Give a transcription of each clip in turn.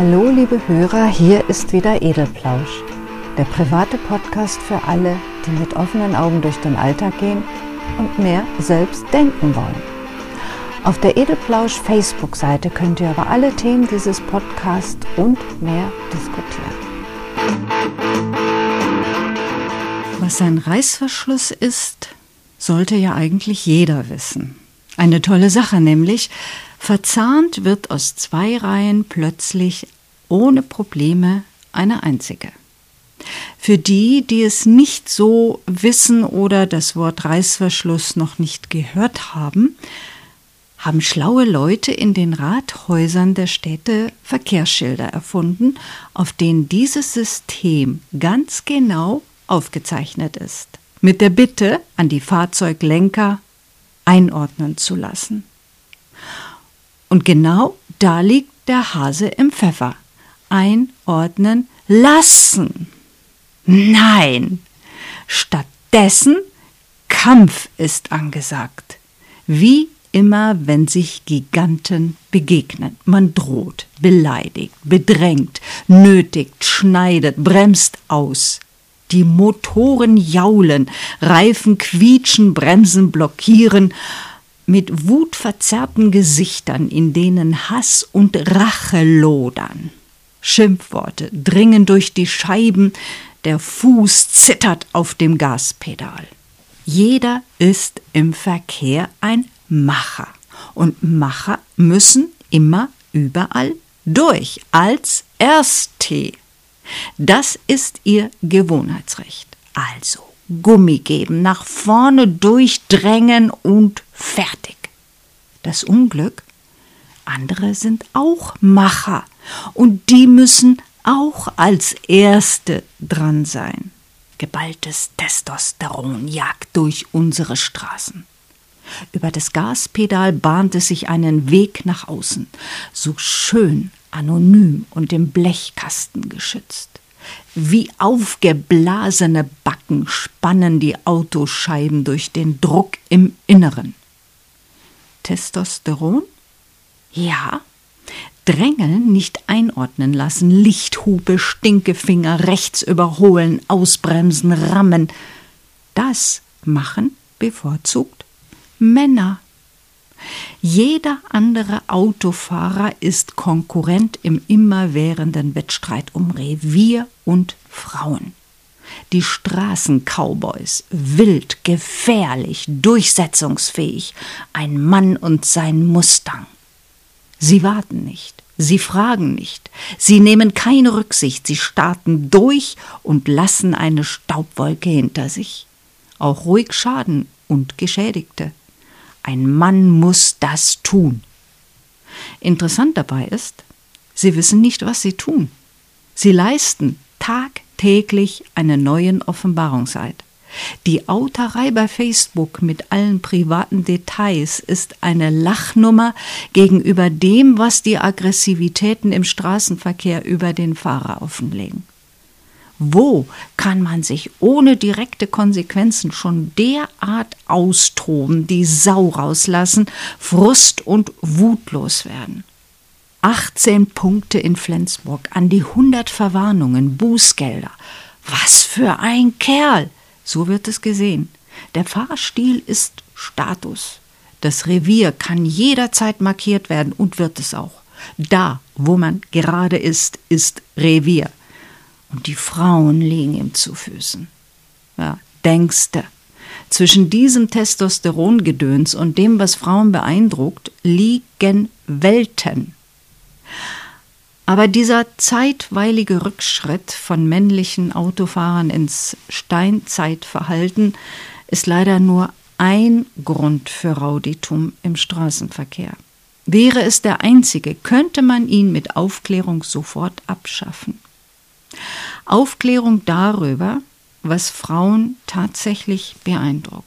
Hallo liebe Hörer, hier ist wieder Edelplausch, der private Podcast für alle, die mit offenen Augen durch den Alltag gehen und mehr selbst denken wollen. Auf der Edelplausch Facebook-Seite könnt ihr über alle Themen dieses Podcasts und mehr diskutieren. Was ein Reißverschluss ist, sollte ja eigentlich jeder wissen. Eine tolle Sache nämlich, Verzahnt wird aus zwei Reihen plötzlich ohne Probleme eine einzige. Für die, die es nicht so wissen oder das Wort Reißverschluss noch nicht gehört haben, haben schlaue Leute in den Rathäusern der Städte Verkehrsschilder erfunden, auf denen dieses System ganz genau aufgezeichnet ist, mit der Bitte an die Fahrzeuglenker einordnen zu lassen. Und genau da liegt der Hase im Pfeffer. Einordnen lassen. Nein. Stattdessen Kampf ist angesagt. Wie immer, wenn sich Giganten begegnen. Man droht, beleidigt, bedrängt, nötigt, schneidet, bremst aus. Die Motoren jaulen, Reifen quietschen, Bremsen blockieren mit wutverzerrten Gesichtern, in denen Hass und Rache lodern. Schimpfworte dringen durch die Scheiben, der Fuß zittert auf dem Gaspedal. Jeder ist im Verkehr ein Macher. Und Macher müssen immer überall durch, als Erste. Das ist ihr Gewohnheitsrecht. Also Gummi geben, nach vorne durchdrängen und fertig. Das Unglück, andere sind auch Macher und die müssen auch als Erste dran sein. Geballtes Testosteron jagt durch unsere Straßen. Über das Gaspedal bahnte sich einen Weg nach außen, so schön, anonym und im Blechkasten geschützt. Wie aufgeblasene Backen spannen die Autoscheiben durch den Druck im Inneren. Testosteron? Ja. Drängeln, nicht einordnen lassen, Lichthupe, Stinkefinger, rechts überholen, ausbremsen, rammen. Das machen bevorzugt Männer. Jeder andere Autofahrer ist Konkurrent im immerwährenden Wettstreit um Revier und Frauen. Die Straßencowboys, wild, gefährlich, durchsetzungsfähig, ein Mann und sein Mustang. Sie warten nicht, sie fragen nicht, sie nehmen keine Rücksicht, sie starten durch und lassen eine Staubwolke hinter sich. Auch ruhig Schaden und Geschädigte. Ein Mann muss das tun. Interessant dabei ist, sie wissen nicht, was sie tun. Sie leisten tagtäglich einen neuen Offenbarungseid. Die Auterei bei Facebook mit allen privaten Details ist eine Lachnummer gegenüber dem, was die Aggressivitäten im Straßenverkehr über den Fahrer offenlegen. Wo kann man sich ohne direkte Konsequenzen schon derart austoben, die Sau rauslassen, Frust und wutlos werden? 18 Punkte in Flensburg, an die 100 Verwarnungen, Bußgelder. Was für ein Kerl! So wird es gesehen. Der Fahrstil ist Status. Das Revier kann jederzeit markiert werden und wird es auch. Da, wo man gerade ist, ist Revier und die Frauen liegen ihm zu Füßen. Ja, denkste. Zwischen diesem Testosterongedöns und dem, was Frauen beeindruckt, liegen Welten. Aber dieser zeitweilige Rückschritt von männlichen Autofahrern ins Steinzeitverhalten ist leider nur ein Grund für Rauditum im Straßenverkehr. Wäre es der einzige, könnte man ihn mit Aufklärung sofort abschaffen. Aufklärung darüber, was Frauen tatsächlich beeindruckt.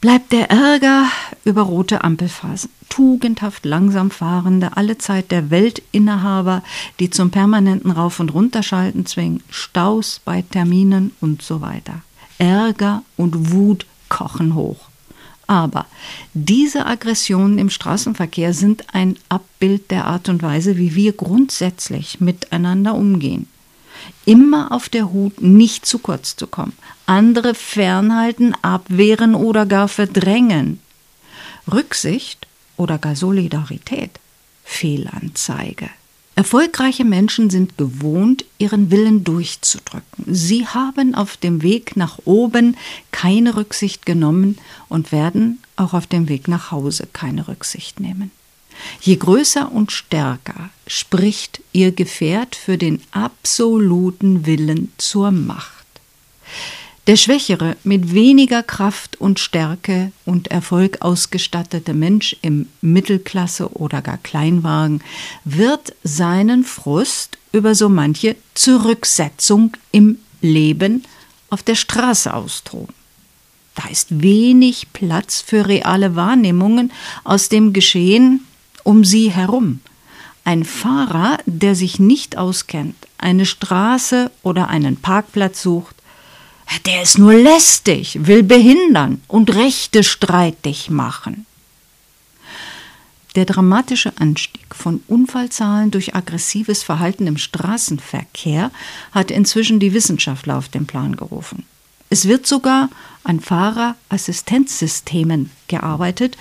Bleibt der Ärger über rote Ampelphasen, tugendhaft langsam fahrende, allezeit der Weltinnehaber, die zum permanenten Rauf- und Runterschalten zwingen, Staus bei Terminen und so weiter. Ärger und Wut kochen hoch. Aber diese Aggressionen im Straßenverkehr sind ein Abbild der Art und Weise, wie wir grundsätzlich miteinander umgehen. Immer auf der Hut, nicht zu kurz zu kommen. Andere fernhalten, abwehren oder gar verdrängen. Rücksicht oder gar Solidarität. Fehlanzeige. Erfolgreiche Menschen sind gewohnt, ihren Willen durchzudrücken. Sie haben auf dem Weg nach oben keine Rücksicht genommen und werden auch auf dem Weg nach Hause keine Rücksicht nehmen. Je größer und stärker spricht ihr Gefährt für den absoluten Willen zur Macht. Der schwächere, mit weniger Kraft und Stärke und Erfolg ausgestattete Mensch im Mittelklasse oder gar Kleinwagen wird seinen Frust über so manche Zurücksetzung im Leben auf der Straße austoben. Da ist wenig Platz für reale Wahrnehmungen aus dem Geschehen um sie herum. Ein Fahrer, der sich nicht auskennt, eine Straße oder einen Parkplatz sucht, der ist nur lästig, will behindern und Rechte streitig machen. Der dramatische Anstieg von Unfallzahlen durch aggressives Verhalten im Straßenverkehr hat inzwischen die Wissenschaftler auf den Plan gerufen. Es wird sogar an Fahrerassistenzsystemen gearbeitet,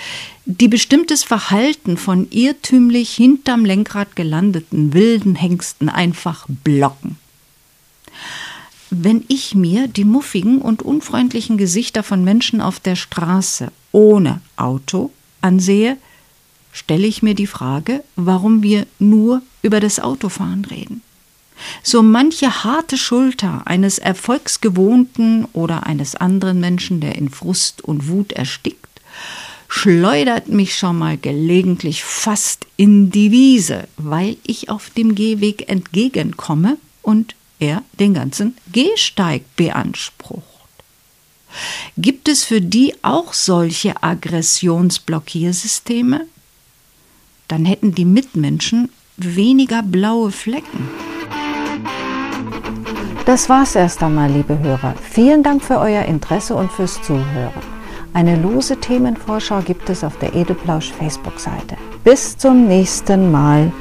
die bestimmtes Verhalten von irrtümlich hinterm Lenkrad gelandeten wilden Hengsten einfach blocken. Wenn ich mir die muffigen und unfreundlichen Gesichter von Menschen auf der Straße ohne Auto ansehe, stelle ich mir die Frage, warum wir nur über das Autofahren reden. So manche harte Schulter eines erfolgsgewohnten oder eines anderen Menschen, der in Frust und Wut erstickt, schleudert mich schon mal gelegentlich fast in die Wiese, weil ich auf dem Gehweg entgegenkomme und er den ganzen Gehsteig beansprucht. Gibt es für die auch solche Aggressionsblockiersysteme? Dann hätten die Mitmenschen weniger blaue Flecken. Das war's erst einmal, liebe Hörer. Vielen Dank für euer Interesse und fürs Zuhören. Eine lose Themenvorschau gibt es auf der Edelplausch Facebook-Seite. Bis zum nächsten Mal.